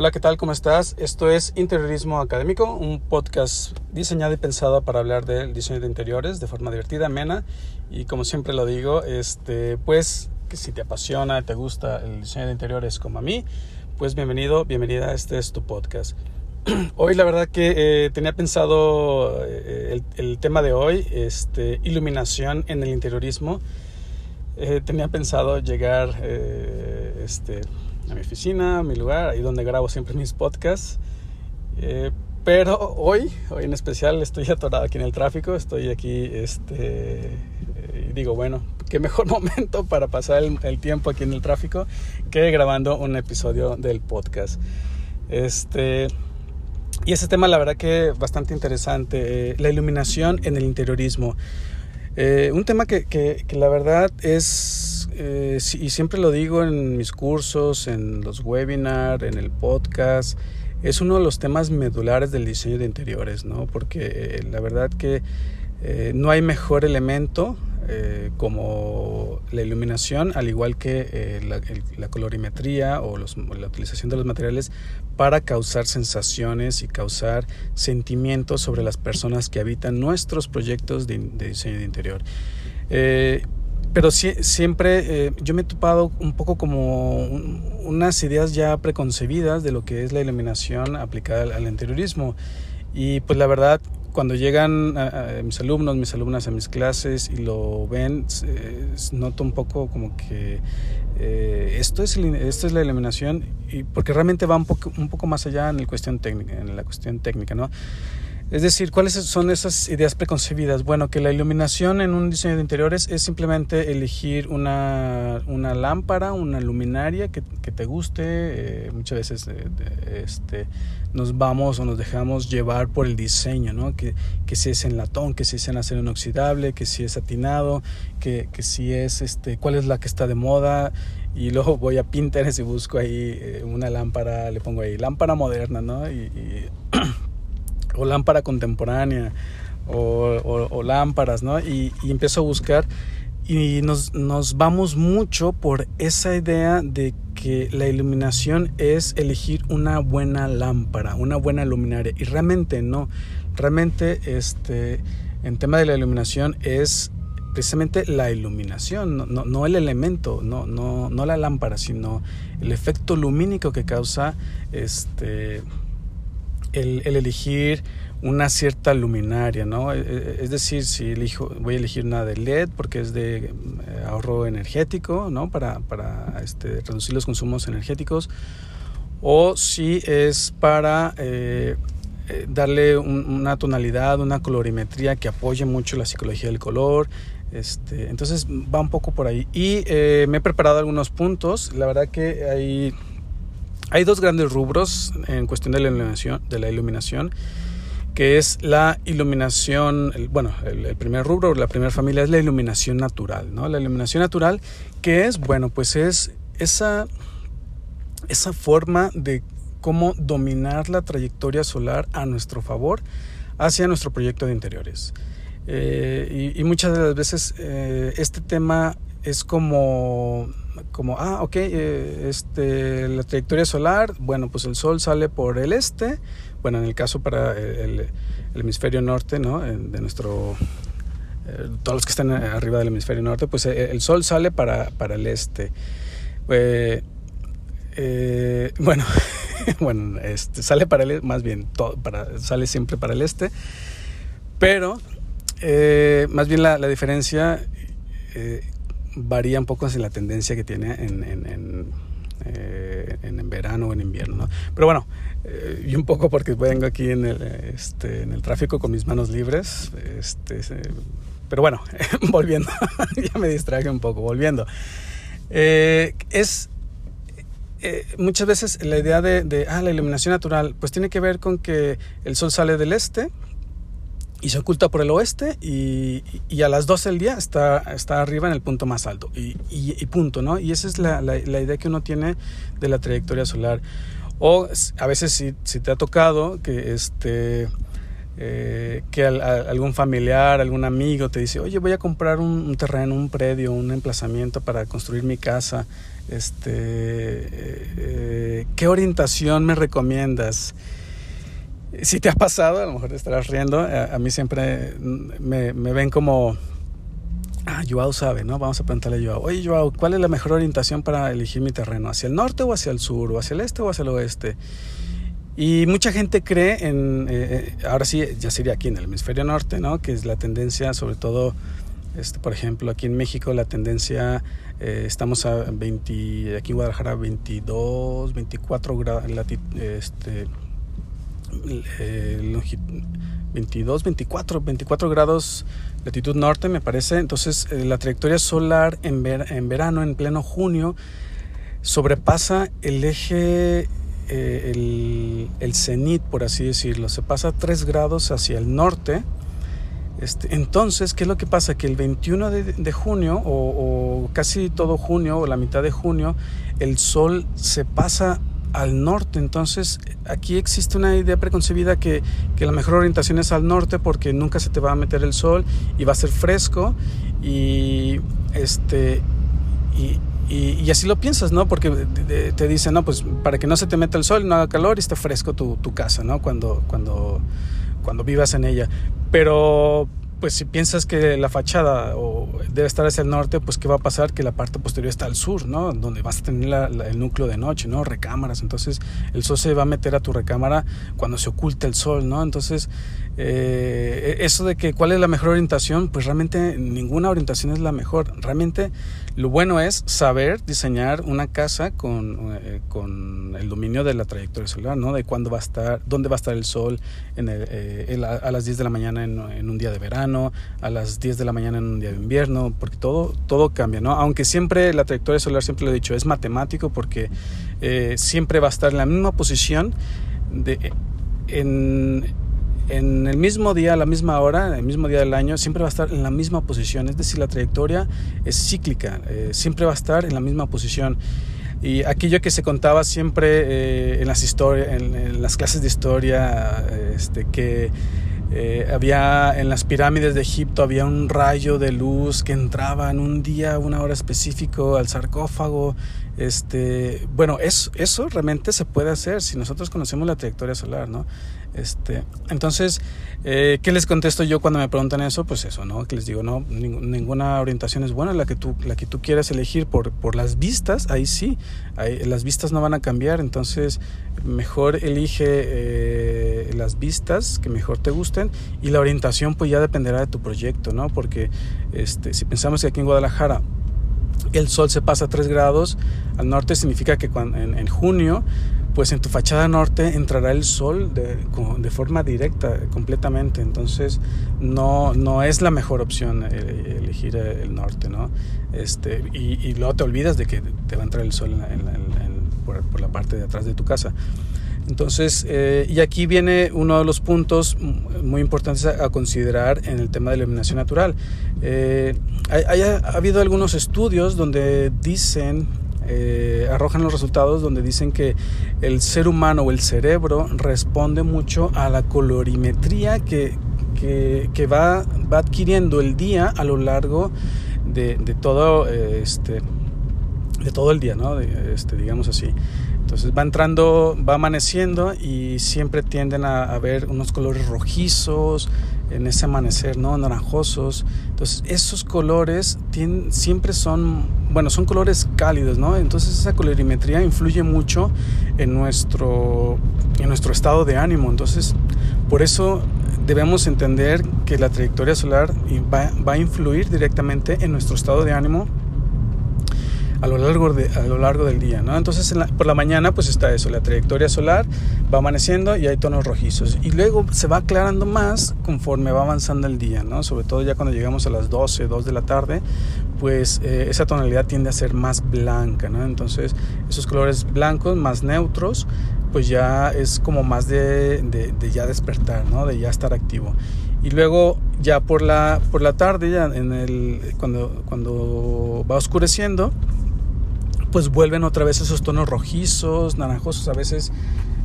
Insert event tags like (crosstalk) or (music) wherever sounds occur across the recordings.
Hola, ¿qué tal? ¿Cómo estás? Esto es Interiorismo Académico, un podcast diseñado y pensado para hablar del diseño de interiores de forma divertida, amena y como siempre lo digo, este, pues que si te apasiona, te gusta el diseño de interiores como a mí, pues bienvenido, bienvenida, este es tu podcast. (clears throat) Hoy la verdad que eh, tenía pensado eh, el, tema de hoy, este, iluminación en el interiorismo. Eh, tenía pensado llegar este, a mi oficina, a mi lugar, ahí donde grabo siempre mis podcasts. Eh, pero hoy, hoy en especial, estoy atorado aquí en el tráfico, estoy aquí, este, y digo, bueno, qué mejor (laughs) momento para pasar el, tiempo aquí en el tráfico que grabando un episodio del podcast. Este, y ese tema, la verdad que bastante interesante, eh, la iluminación en el interiorismo. Eh, un tema que, que, que la verdad es eh, y siempre lo digo en mis cursos, en los webinars, en el podcast, es uno de los temas medulares del diseño de interiores, ¿no? Porque eh, la verdad que eh, no hay mejor elemento como la iluminación, al igual que la, colorimetría o, la utilización de los materiales para causar sensaciones y causar sentimientos sobre las personas que habitan nuestros proyectos de, diseño de interior pero siempre eh, yo me he topado un poco como unas ideas ya preconcebidas de lo que es la iluminación aplicada al, interiorismo. Y pues la verdad, cuando llegan mis alumnos, mis alumnas a mis clases y lo ven, noto un poco como que eh, esto, es, esto es la iluminación, y porque realmente va un poco, un poco más allá en, el cuestión técnica, en la cuestión técnica, ¿no? Es decir, ¿cuáles son esas ideas preconcebidas? Bueno, que la iluminación en un diseño de interiores es simplemente elegir una, una lámpara, una luminaria que, que te guste. Eh, muchas veces eh, este, nos vamos o nos dejamos llevar por el diseño, ¿no? Que, que si es en latón, que si es en acero inoxidable, que si es satinado, que, que si es, este, cuál es la que está de moda. Y luego voy a Pinterest y busco ahí eh, una lámpara, le pongo ahí lámpara moderna, ¿no? y, y (clears throat) o lámpara contemporánea o, lámparas, ¿no? Y, empiezo a buscar y nos, vamos mucho por esa idea de que la iluminación es elegir una buena lámpara, una buena luminaria. Y realmente no. Realmente este, en tema de la iluminación es precisamente la iluminación, no, no, el elemento, no, no la lámpara, sino el efecto lumínico que causa este, el, elegir una cierta luminaria, ¿no? E, e, es decir, si elijo, voy a elegir una de LED porque es de eh, ahorro energético, ¿no? Para, para este, reducir los consumos energéticos. O si es para eh, eh, darle una tonalidad, una colorimetría que apoye mucho la psicología del color. Este, entonces va un poco por ahí. Y me he preparado algunos puntos. La verdad que hay hay dos grandes rubros en cuestión de la iluminación, de la iluminación que es la iluminación, bueno, el, primer rubro, la primera familia es la iluminación natural, ¿no? La iluminación natural, que es, bueno, pues es esa, esa forma de cómo dominar la trayectoria solar a nuestro favor hacia nuestro proyecto de interiores. Eh, y, muchas de las veces eh, este tema es como como, ah, ok, eh, este, la trayectoria solar, bueno, pues el sol sale por el este, bueno, en el caso para el, hemisferio norte, ¿no? De nuestro, eh, todos los que están arriba del hemisferio norte, pues eh, el, sol sale para, para el este. bueno, (laughs) bueno, este, sale para el, más bien, todo, para, sale siempre para el este, pero más bien la, la diferencia varía un poco en la tendencia que tiene en, en, en, eh, en verano o en invierno. ¿no? Pero bueno, eh, y un poco porque vengo aquí en el, este, en el tráfico con mis manos libres. Este, pero bueno, (laughs) volviendo, (laughs) ya me distraje un poco, volviendo. Eh, es muchas veces la idea de, de ah, la iluminación natural, pues tiene que ver con que el sol sale del este y se oculta por el oeste y, y, a las 12 del día está, está arriba en el punto más alto y, y, punto, ¿no? Y esa es la, la, idea que uno tiene de la trayectoria solar. O a veces si, si te ha tocado que este, eh, que algún familiar, algún amigo te dice, oye, voy a comprar un, terreno, un predio, un emplazamiento para construir mi casa. Este, eh, ¿Qué orientación me recomiendas? Si te ha pasado, a lo mejor te estarás riendo, a, mí siempre me, ven como, ah, Joao sabe, ¿no? Vamos a preguntarle a Joao, oye Joao, ¿cuál es la mejor orientación para elegir mi terreno? ¿Hacia el norte o hacia el sur? ¿O hacia el este o hacia el oeste? Y mucha gente cree en, eh, eh, ahora sí, ya sería aquí en el hemisferio norte, ¿no? Que es la tendencia, sobre todo, este, por ejemplo, aquí en México, la tendencia, eh, estamos a 20, aquí en Guadalajara, 22, 24 grados, este, 22, 24, 24 grados latitud norte, me parece. Entonces, la trayectoria solar en, verano, en pleno junio, sobrepasa el eje eh, el, el cenit, por así decirlo, se pasa 3 grados hacia el norte. Este, entonces, ¿qué es lo que pasa? Que el 21 de, junio, o, casi todo junio, o la mitad de junio, el sol se pasa al norte. Entonces, aquí existe una idea preconcebida que, que, la mejor orientación es al norte porque nunca se te va a meter el sol y va a ser fresco. Y, este, y, y, así lo piensas, ¿no? Porque te dicen, no, pues para que no se te meta el sol, no haga calor y esté fresco tu, tu casa, ¿no? Cuando, cuando, cuando vivas en ella. Pero pues si piensas que la fachada o debe estar hacia el norte, pues qué va a pasar que la parte posterior está al sur, ¿no? Donde vas a tener el núcleo de noche, ¿no? Recámaras. Entonces el sol se va a meter a tu recámara cuando se oculta el sol, ¿no? Entonces eh, eso de que cuál es la mejor orientación, pues realmente ninguna orientación es la mejor. Realmente lo bueno es saber diseñar una casa con, eh, con el dominio de la trayectoria solar, ¿no? De cuándo va a estar, dónde va a estar el sol en eh, a las 10 de la mañana en, en un día de verano a las 10 de la mañana en un día de invierno, porque todo, todo cambia, ¿no? Aunque siempre la trayectoria solar, siempre lo he dicho, es matemático porque eh, siempre va a estar en la misma posición de, en, en el mismo día, a la misma hora, el mismo día del año, siempre va a estar en la misma posición. Es decir, la trayectoria es cíclica, eh, siempre va a estar en la misma posición. Y aquello que se contaba siempre eh, en las historias, en, en, las clases de historia, este, que eh, había en las pirámides de Egipto había un rayo de luz que entraba en un día, una hora específico al sarcófago. Este, bueno, eso, eso realmente se puede hacer si nosotros conocemos la trayectoria solar, ¿no? Este, entonces, eh, ¿qué les contesto yo cuando me preguntan eso? Pues eso, ¿no? Que les digo, no, ninguna orientación es buena, la que tú, la que tú quieras elegir por, las vistas, ahí sí, las vistas no van a cambiar, entonces mejor elige eh, las vistas que mejor te gusten y la orientación pues ya dependerá de tu proyecto, ¿no? Porque este, si pensamos que aquí en Guadalajara el sol se pasa a 3 grados al norte, significa que cuando, en junio pues en tu fachada norte entrará el sol de, de forma directa completamente. Entonces no, no es la mejor opción eh, elegir el norte, ¿no? Este, y, y, luego te olvidas de que te va a entrar el sol por, la parte de atrás de tu casa. Entonces, eh, y aquí viene uno de los puntos muy importantes a, considerar en el tema de la iluminación natural. Eh, ha habido algunos estudios donde dicen eh, arrojan los resultados donde dicen que el ser humano o el cerebro responde mucho a la colorimetría que, que, va, va, adquiriendo el día a lo largo de, de todo este de todo el día, ¿no? este, digamos así. Entonces va entrando, va amaneciendo y siempre tienden a, a ver unos colores rojizos en ese amanecer, ¿no? Naranjosos. Entonces esos colores tienen, siempre son, bueno, son colores cálidos, ¿no? Entonces esa colorimetría influye mucho en nuestro, en nuestro estado de ánimo. Entonces por eso debemos entender que la trayectoria solar va, va a influir directamente en nuestro estado de ánimo a lo largo, de, a lo largo del día, ¿no? Entonces por la mañana pues está eso, la trayectoria solar va amaneciendo y hay tonos rojizos y luego se va aclarando más conforme va avanzando el día, ¿no? Sobre todo ya cuando llegamos a las 12, 2 de la tarde, pues eh, esa tonalidad tiende a ser más blanca, ¿no? Entonces esos colores blancos más neutros pues ya es como más de, de, de, ya despertar, ¿no? De ya estar activo. Y luego ya por la, por la tarde, ya en el, cuando, cuando va oscureciendo, pues vuelven otra vez esos tonos rojizos, naranjosos, a veces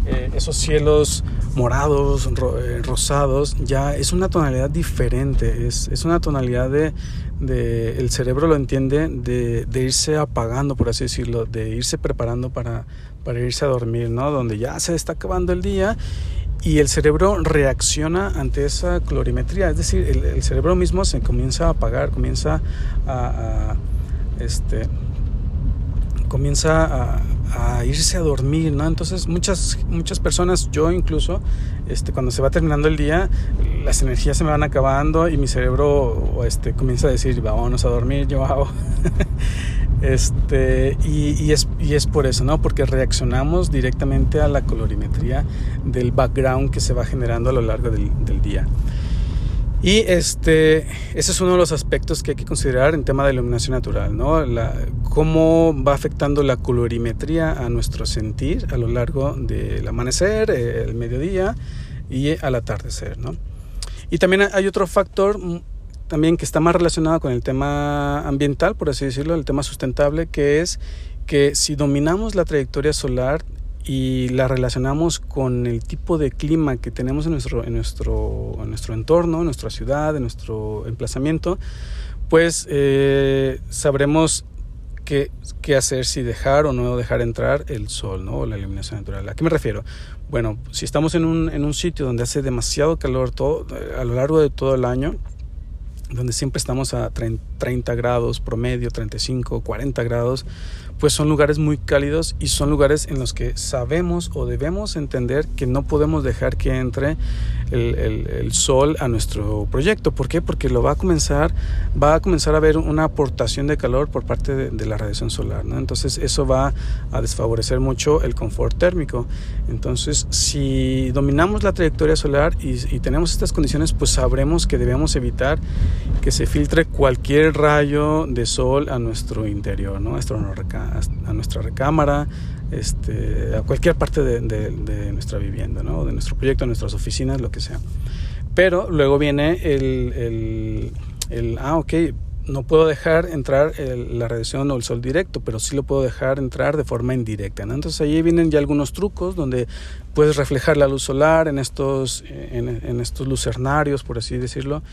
eh, esos cielos morados, eh, rosados, ya es una tonalidad diferente, es, es una tonalidad de, el cerebro lo entiende, de, irse apagando, por así decirlo, de irse preparando para, para irse a dormir, ¿no? Donde ya se está acabando el día y el cerebro reacciona ante esa colorimetría, es decir, el, cerebro mismo se comienza a apagar, comienza a, a este, comienza a, irse a dormir, ¿no? Entonces muchas, muchas personas, yo incluso, este, cuando se va terminando el día, las energías se me van acabando y mi cerebro este, comienza a decir, vámonos a dormir, yo hago. (laughs) este, y, y, es, y es por eso, ¿no? Porque reaccionamos directamente a la colorimetría del background que se va generando a lo largo del día. Y este, ese es uno de los aspectos que hay que considerar en tema de iluminación natural, ¿no? La, cómo va afectando la colorimetría a nuestro sentir a lo largo del amanecer, el mediodía y al atardecer, ¿no? Y también hay otro factor mm, también que está más relacionado con el tema ambiental, por así decirlo, el tema sustentable, que es que si dominamos la trayectoria solar y la relacionamos con el tipo de clima que tenemos en nuestro, en nuestro, en nuestro entorno, en nuestra ciudad, en nuestro emplazamiento, pues eh, sabremos qué, qué, hacer, si dejar o no dejar entrar el sol ¿no? o la iluminación natural. ¿A qué me refiero? Bueno, si estamos en un, en un sitio donde hace demasiado calor todo, a lo largo de todo el año, donde siempre estamos a 30 grados promedio, 35, 40 grados, pues son lugares muy cálidos y son lugares en los que sabemos o debemos entender que no podemos dejar que entre el, sol a nuestro proyecto. ¿Por qué? Porque lo va a comenzar, va a comenzar a haber una aportación de calor por parte de, la radiación solar. Entonces eso va a desfavorecer mucho el confort térmico. Entonces si dominamos la trayectoria solar y, tenemos estas condiciones, pues sabremos que debemos evitar que se filtre cualquier rayo de sol a nuestro interior, ¿no? Nuestro a nuestra recámara, este, a cualquier parte de, de, de nuestra vivienda, ¿no? de nuestro proyecto, nuestras oficinas, lo que sea. Pero luego viene el, el, ah, ok, no puedo dejar entrar la radiación o el sol directo, pero sí lo puedo dejar entrar de forma indirecta. ¿no? Entonces ahí vienen ya algunos trucos donde puedes reflejar la luz solar en estos, en, estos lucernarios, por así decirlo,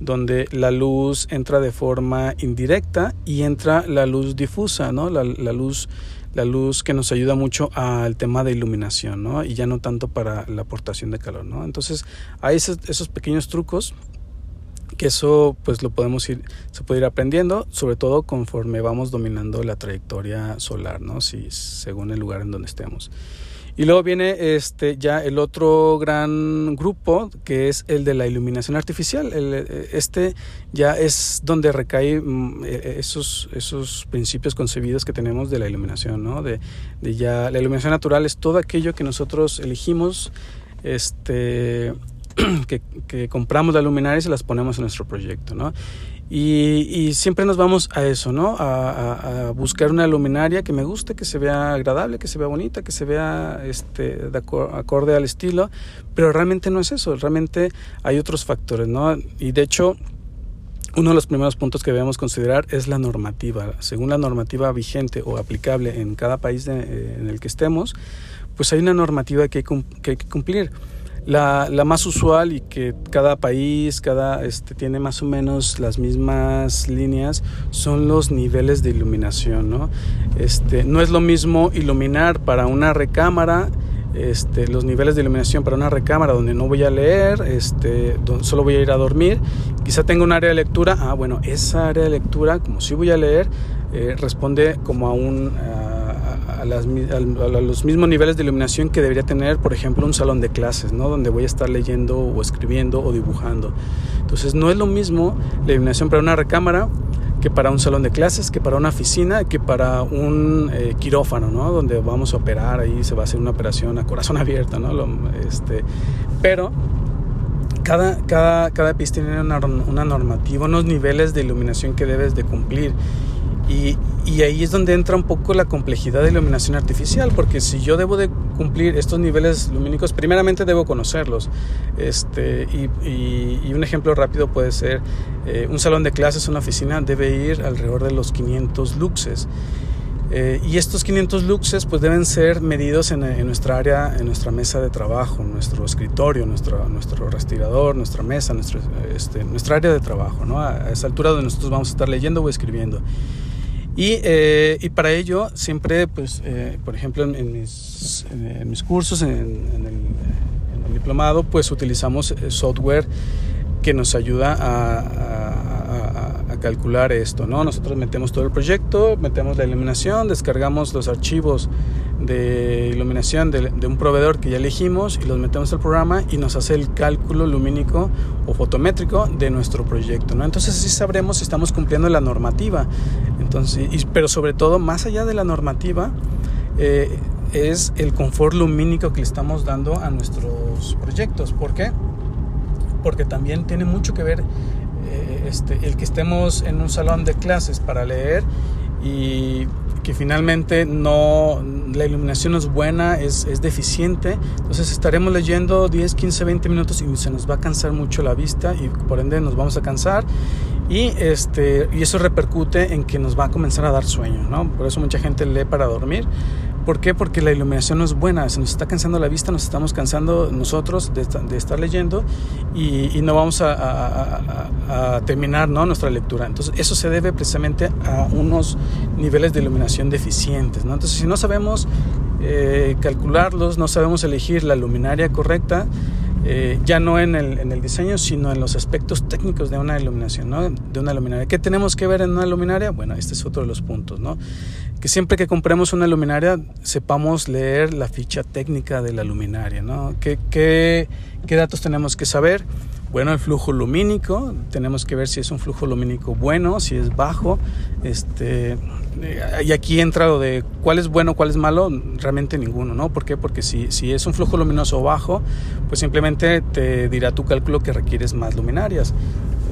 donde la luz entra de forma indirecta y entra la luz difusa, ¿no? la, la luz la luz que nos ayuda mucho al tema de iluminación, ¿no? Y ya no tanto para la aportación de calor, ¿no? Entonces, hay esos, pequeños trucos que eso pues lo podemos ir, se puede ir aprendiendo, sobre todo conforme vamos dominando la trayectoria solar, ¿no? Si, según el lugar en donde estemos. Y luego viene este, ya el otro gran grupo que es el de la iluminación artificial. El, este ya es donde recae mm, e, e, esos, esos principios concebidos que tenemos de la iluminación. ¿no? De, ya, la iluminación natural es todo aquello que nosotros elegimos este, (clears throat) que, que, compramos la luminaria y las ponemos en nuestro proyecto, ¿no? Y, y siempre nos vamos a eso, ¿no? A, buscar una luminaria que me guste, que se vea agradable, que se vea bonita, que se vea este, de acorde al estilo, pero realmente no es eso, realmente hay otros factores, ¿no? Y de hecho, uno de los primeros puntos que debemos considerar es la normativa. Según la normativa vigente o aplicable en cada país de, eh, en el que estemos, pues hay una normativa que, hay que cumplir. La, la, más usual y que cada país, cada este, tiene más o menos las mismas líneas son los niveles de iluminación. ¿no? Este, no es lo mismo iluminar para una recámara este, los niveles de iluminación para una recámara donde no voy a leer, este, donde solo voy a ir a dormir. Quizá tenga un área de lectura. Ah, bueno, esa área de lectura, como si voy a leer, eh, responde como a un... A, a, las, a, los mismos niveles de iluminación que debería tener, por ejemplo, un salón de clases, ¿no? donde voy a estar leyendo o escribiendo o dibujando. Entonces, no es lo mismo la iluminación para una recámara que para un salón de clases, que para una oficina, que para un eh, quirófano, ¿no? Donde vamos a operar, ahí se va a hacer una operación a corazón abierto, ¿no? Lo, este, pero cada, cada, cada piso tiene una, una normativa, unos niveles de iluminación que debes de cumplir. Y, ahí es donde entra un poco la complejidad de iluminación artificial, porque si yo debo de cumplir estos niveles lumínicos, primeramente debo conocerlos. Este, y, un ejemplo rápido puede ser eh, un salón de clases, una oficina, debe ir alrededor de los 500 luxes. Eh, y estos 500 luxes pues deben ser medidos en, nuestra área, en nuestra mesa de trabajo, nuestro escritorio, nuestro, nuestro respirador, nuestra mesa, nuestro, este, nuestra área de trabajo, ¿no? A, esa altura donde nosotros vamos a estar leyendo o escribiendo. Y, eh, y para ello siempre, pues, eh, por ejemplo, en, en, mis, en, mis, cursos, en, el, en, el, diplomado, pues utilizamos software que nos ayuda a, a, a, calcular esto, ¿no? Nosotros metemos todo el proyecto, metemos la iluminación, descargamos los archivos de iluminación de, de, un proveedor que ya elegimos y los metemos al programa y nos hace el cálculo lumínico o fotométrico de nuestro proyecto, ¿no? Entonces así sabremos si estamos cumpliendo la normativa. Entonces, y, pero sobre todo, más allá de la normativa, eh, es el confort lumínico que le estamos dando a nuestros proyectos. ¿Por qué? porque también tiene mucho que ver eh, este, el que estemos en un salón de clases para leer y que finalmente no la iluminación no es buena, es, es, deficiente, entonces estaremos leyendo 10, 15, 20 minutos y se nos va a cansar mucho la vista y por ende nos vamos a cansar y, este, y eso repercute en que nos va a comenzar a dar sueño, ¿no? Por eso mucha gente lee para dormir. ¿Por qué? Porque la iluminación no es buena, se nos está cansando la vista, nos estamos cansando nosotros de, de estar leyendo y, y no vamos a, a, a, a, terminar ¿no? nuestra lectura. Entonces eso se debe precisamente a unos niveles de iluminación deficientes. ¿no? Entonces si no sabemos eh, calcularlos, no sabemos elegir la luminaria correcta, eh, ya no en el, en el, diseño, sino en los aspectos técnicos de una iluminación, ¿no? De una luminaria. ¿Qué tenemos que ver en una luminaria? Bueno, este es otro de los puntos, ¿no? Que siempre que compremos una luminaria sepamos leer la ficha técnica de la luminaria, ¿no? ¿Qué, qué, qué datos tenemos que saber? Bueno, el flujo lumínico, tenemos que ver si es un flujo lumínico bueno, si es bajo. Este, y aquí entra lo de cuál es bueno, cuál es malo, realmente ninguno, ¿no? ¿Por qué? Porque si, si es un flujo luminoso bajo, pues simplemente te dirá tu cálculo que requieres más luminarias.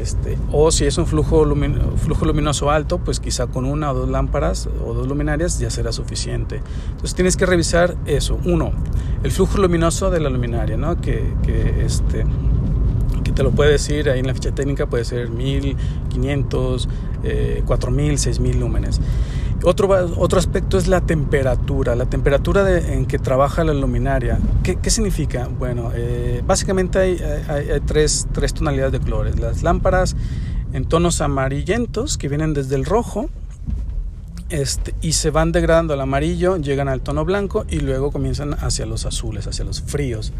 Este, o si es un flujo, lumino, flujo luminoso alto, pues quizá con una o dos lámparas o dos luminarias ya será suficiente. Entonces tienes que revisar eso. Uno, el flujo luminoso de la luminaria, ¿no? Que, que este, te lo puede decir ahí en la ficha técnica, puede ser 1500, eh, 4000, 6000 lúmenes. Otro, otro aspecto es la temperatura, la temperatura en que trabaja la luminaria. ¿Qué, qué significa? Bueno, eh, básicamente hay, hay, hay tres, tres tonalidades de colores. Las lámparas en tonos amarillentos que vienen desde el rojo, este, y se van degradando al amarillo, llegan al tono blanco y luego comienzan hacia los azules, hacia los fríos.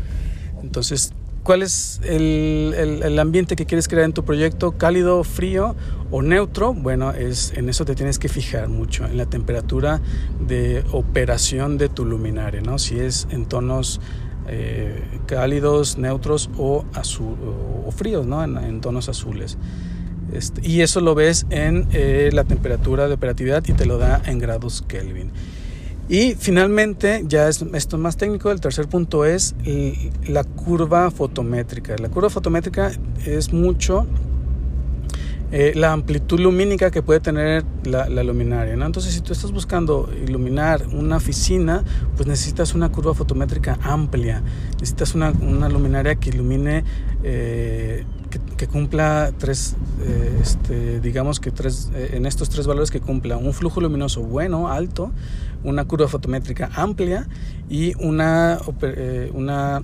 Entonces cuál es el, el, ambiente que quieres crear en tu proyecto, cálido, frío o neutro. Bueno, es, en eso te tienes que fijar mucho, en la temperatura de operación de tu luminaria, ¿no? Si es en tonos eh, cálidos, neutros o, azul, o, fríos, ¿no? En, en, tonos azules. Este, y eso lo ves en eh, la temperatura de operatividad y te lo da en grados Kelvin. Y finalmente, ya es, esto más técnico, el tercer punto es la curva fotométrica. La curva fotométrica es mucho eh, la amplitud lumínica que puede tener la, luminaria. Entonces, si tú estás buscando iluminar una oficina, pues necesitas una curva fotométrica amplia, necesitas una, una luminaria que ilumine, eh, que, cumpla tres, eh, este, digamos que tres, en estos tres valores que cumpla un flujo luminoso bueno, alto, una curva fotométrica amplia y una, una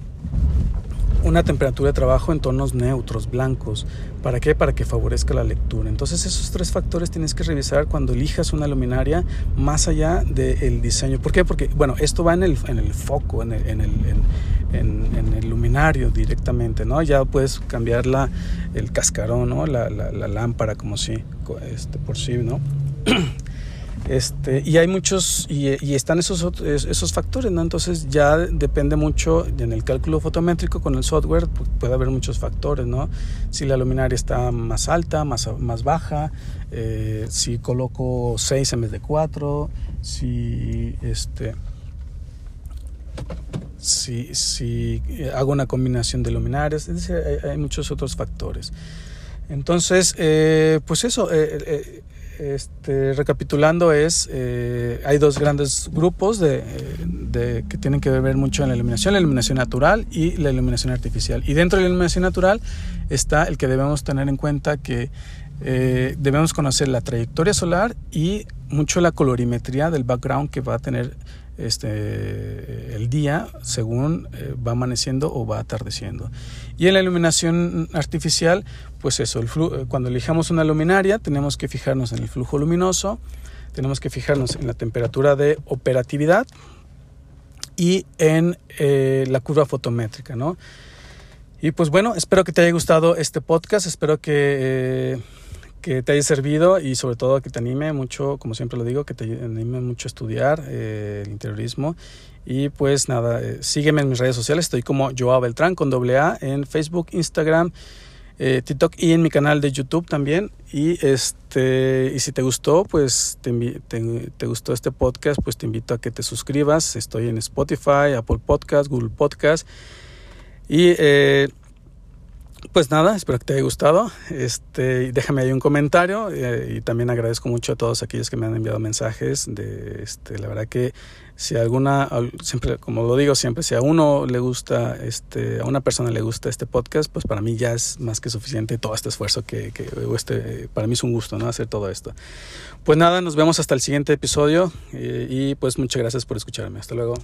una temperatura de trabajo en tonos neutros, blancos. ¿Para qué? Para que favorezca la lectura. Entonces esos tres factores tienes que revisar cuando elijas una luminaria más allá del diseño. ¿Por qué? Porque, bueno, esto va en el, en el foco, en el, en el, en, el luminario directamente, ¿no? Ya puedes cambiar la, el cascarón, ¿no? La, la, la lámpara como si, este, por sí, ¿no? (clears throat) Este, y hay muchos, y, están esos, esos factores, ¿no? Entonces ya depende mucho en el cálculo fotométrico con el software, puede haber muchos factores, ¿no? Si la luminaria está más alta, más, más baja, eh, si coloco 6 en vez de 4, si este si, si hago una combinación de luminarias, es decir, hay, muchos otros factores. Entonces, eh, pues eso, eh, eh, este, recapitulando es, eh, hay dos grandes grupos de, que tienen que ver mucho en la iluminación, la iluminación natural y la iluminación artificial. Y dentro de la iluminación natural está el que debemos tener en cuenta que eh, debemos conocer la trayectoria solar y mucho la colorimetría del background que va a tener este, el día según eh, va amaneciendo o va atardeciendo. Y en la iluminación artificial, pues eso, eh, cuando elijamos una luminaria tenemos que fijarnos en el flujo luminoso, tenemos que fijarnos en la temperatura de operatividad y en eh, la curva fotométrica, ¿no? Y pues bueno, espero que te haya gustado este podcast, espero que que te haya servido y sobre todo que te anime mucho, como siempre lo digo, que te anime mucho a estudiar eh, el interiorismo. Y pues nada, eh, sígueme en mis redes sociales, estoy como Joao Beltrán con doble A en Facebook, Instagram, eh, TikTok y en mi canal de YouTube también. Y este y si te gustó, pues te, gustó este podcast, pues te invito a que te suscribas. Estoy en Spotify, Apple Podcast, Google Podcast. Y pues nada, espero que te haya gustado. Este, déjame ahí un comentario eh, y también agradezco mucho a todos aquellos que me han enviado mensajes. De, este, la verdad que si alguna, siempre, como lo digo siempre, si a uno le gusta, este, a una persona le gusta este podcast, pues para mí ya es más que suficiente todo este esfuerzo que, que este, para mí es un gusto, ¿no? Hacer todo esto. Pues nada, nos vemos hasta el siguiente episodio eh, y pues muchas gracias por escucharme. Hasta luego.